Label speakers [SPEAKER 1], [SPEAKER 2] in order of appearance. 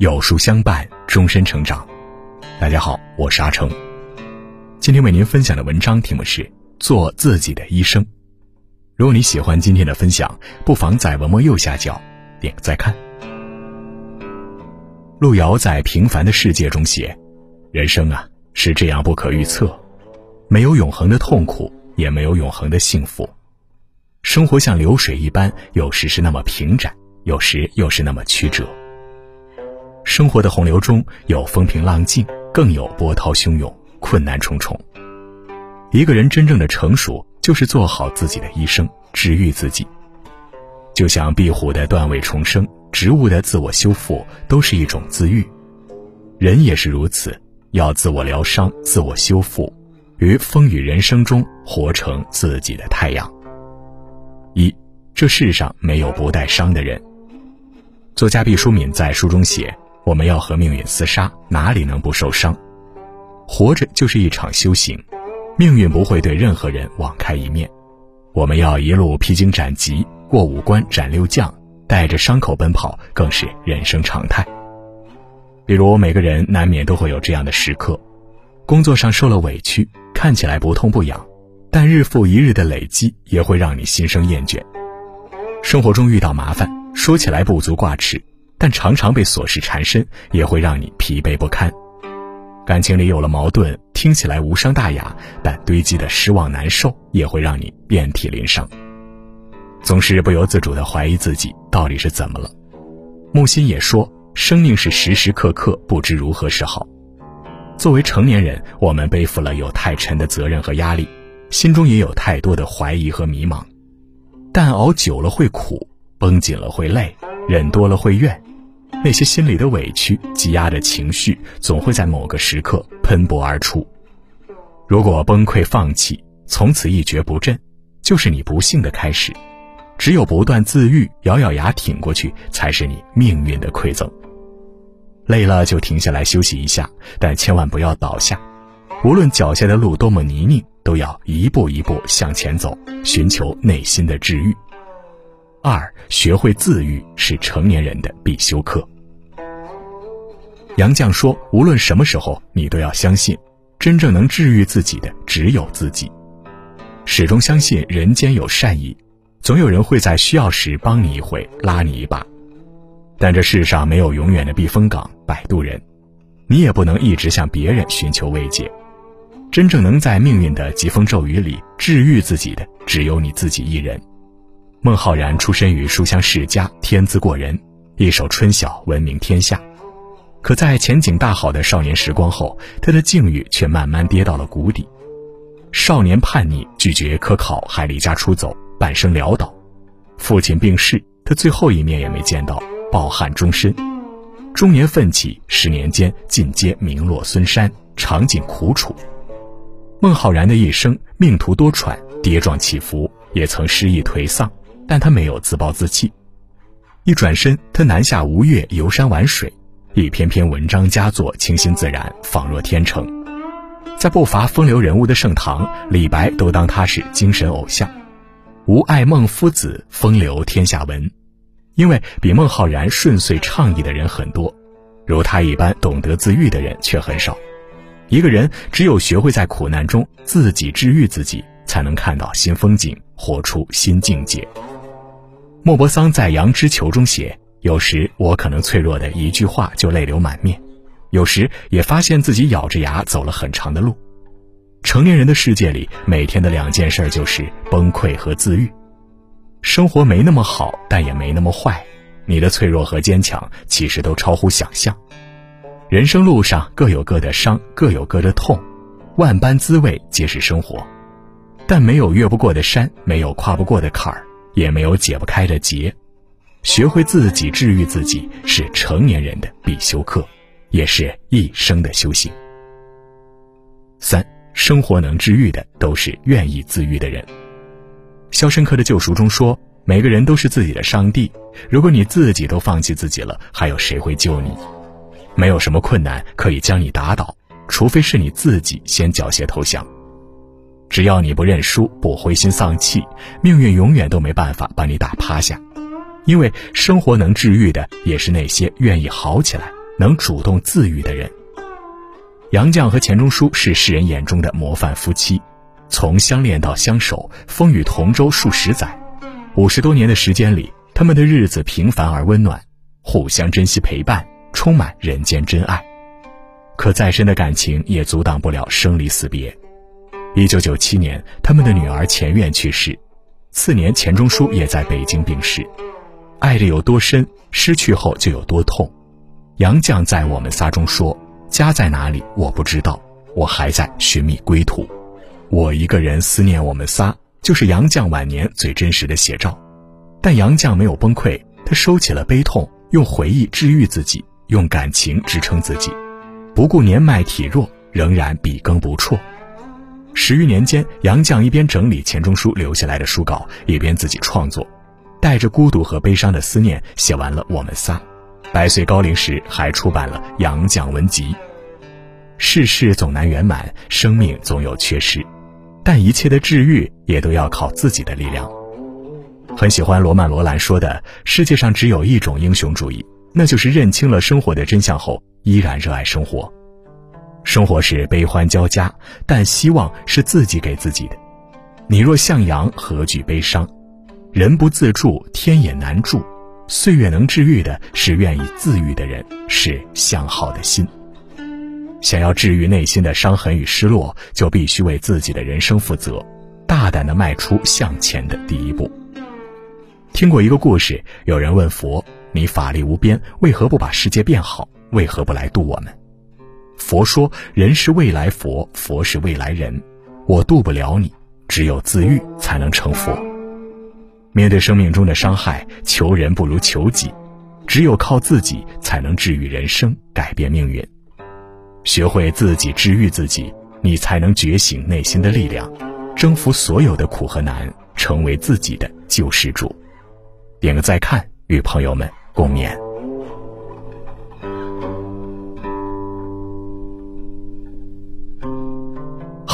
[SPEAKER 1] 有书相伴，终身成长。大家好，我是阿成。今天为您分享的文章题目是《做自己的医生》。如果你喜欢今天的分享，不妨在文末右下角点个再看。路遥在《平凡的世界》中写：“人生啊，是这样不可预测，没有永恒的痛苦，也没有永恒的幸福。生活像流水一般，有时是那么平展。”有时又是那么曲折。生活的洪流中有风平浪静，更有波涛汹涌、困难重重。一个人真正的成熟，就是做好自己的医生，治愈自己。就像壁虎的断尾重生，植物的自我修复，都是一种自愈。人也是如此，要自我疗伤、自我修复，于风雨人生中活成自己的太阳。一，这世上没有不带伤的人。作家毕淑敏在书中写：“我们要和命运厮杀，哪里能不受伤？活着就是一场修行，命运不会对任何人网开一面。我们要一路披荆斩棘，过五关斩六将，带着伤口奔跑，更是人生常态。比如每个人难免都会有这样的时刻：工作上受了委屈，看起来不痛不痒，但日复一日的累积也会让你心生厌倦；生活中遇到麻烦。”说起来不足挂齿，但常常被琐事缠身，也会让你疲惫不堪。感情里有了矛盾，听起来无伤大雅，但堆积的失望难受，也会让你遍体鳞伤。总是不由自主地怀疑自己到底是怎么了。木心也说，生命是时时刻刻不知如何是好。作为成年人，我们背负了有太沉的责任和压力，心中也有太多的怀疑和迷茫，但熬久了会苦。绷紧了会累，忍多了会怨，那些心里的委屈、积压的情绪，总会在某个时刻喷薄而出。如果崩溃放弃，从此一蹶不振，就是你不幸的开始。只有不断自愈，咬咬牙挺过去，才是你命运的馈赠。累了就停下来休息一下，但千万不要倒下。无论脚下的路多么泥泞，都要一步一步向前走，寻求内心的治愈。学会自愈是成年人的必修课。杨绛说：“无论什么时候，你都要相信，真正能治愈自己的只有自己。始终相信人间有善意，总有人会在需要时帮你一回，拉你一把。但这世上没有永远的避风港、摆渡人，你也不能一直向别人寻求慰藉。真正能在命运的疾风骤雨里治愈自己的，只有你自己一人。”孟浩然出身于书香世家，天资过人，一手春晓闻名天下。可在前景大好的少年时光后，他的境遇却慢慢跌到了谷底。少年叛逆，拒绝科考，还离家出走，半生潦倒。父亲病逝，他最后一面也没见到，抱憾终身。中年奋起，十年间尽皆名落孙山，尝尽苦楚。孟浩然的一生命途多舛，跌撞起伏，也曾失意颓丧。但他没有自暴自弃，一转身，他南下吴越游山玩水，一篇篇文章佳作，清新自然，仿若天成。在不乏风流人物的盛唐，李白都当他是精神偶像。吾爱孟夫子，风流天下闻。因为比孟浩然顺遂畅意的人很多，如他一般懂得自愈的人却很少。一个人只有学会在苦难中自己治愈自己，才能看到新风景，活出新境界。莫泊桑在《羊脂球》中写：“有时我可能脆弱的一句话就泪流满面，有时也发现自己咬着牙走了很长的路。成年人的世界里，每天的两件事就是崩溃和自愈。生活没那么好，但也没那么坏。你的脆弱和坚强其实都超乎想象。人生路上各有各的伤，各有各的痛，万般滋味皆是生活。但没有越不过的山，没有跨不过的坎儿。”也没有解不开的结，学会自己治愈自己是成年人的必修课，也是一生的修行。三，生活能治愈的都是愿意自愈的人。《肖申克的救赎》中说：“每个人都是自己的上帝，如果你自己都放弃自己了，还有谁会救你？没有什么困难可以将你打倒，除非是你自己先缴械投降。”只要你不认输，不灰心丧气，命运永远都没办法把你打趴下，因为生活能治愈的，也是那些愿意好起来、能主动自愈的人。杨绛和钱钟书是世人眼中的模范夫妻，从相恋到相守，风雨同舟数十载，五十多年的时间里，他们的日子平凡而温暖，互相珍惜陪伴，充满人间真爱。可再深的感情也阻挡不了生离死别。一九九七年，他们的女儿钱媛去世，次年钱钟书也在北京病逝。爱的有多深，失去后就有多痛。杨绛在《我们仨》中说。家在哪里？我不知道，我还在寻觅归途。我一个人思念我们仨，就是杨绛晚年最真实的写照。但杨绛没有崩溃，他收起了悲痛，用回忆治愈自己，用感情支撑自己，不顾年迈体弱，仍然笔耕不辍。十余年间，杨绛一边整理钱钟书留下来的书稿，一边自己创作，带着孤独和悲伤的思念，写完了《我们仨》。百岁高龄时，还出版了《杨绛文集》。世事总难圆满，生命总有缺失，但一切的治愈也都要靠自己的力量。很喜欢罗曼·罗兰说的：“世界上只有一种英雄主义，那就是认清了生活的真相后，依然热爱生活。生活是悲欢交加，但希望是自己给自己的。你若向阳，何惧悲伤？人不自助，天也难助。”岁月能治愈的是愿意自愈的人，是向好的心。想要治愈内心的伤痕与失落，就必须为自己的人生负责，大胆的迈出向前的第一步。听过一个故事，有人问佛：“你法力无边，为何不把世界变好？为何不来度我们？”佛说：“人是未来佛，佛是未来人，我渡不了你，只有自愈才能成佛。”面对生命中的伤害，求人不如求己，只有靠自己才能治愈人生，改变命运。学会自己治愈自己，你才能觉醒内心的力量，征服所有的苦和难，成为自己的救世主。点个再看，与朋友们共勉。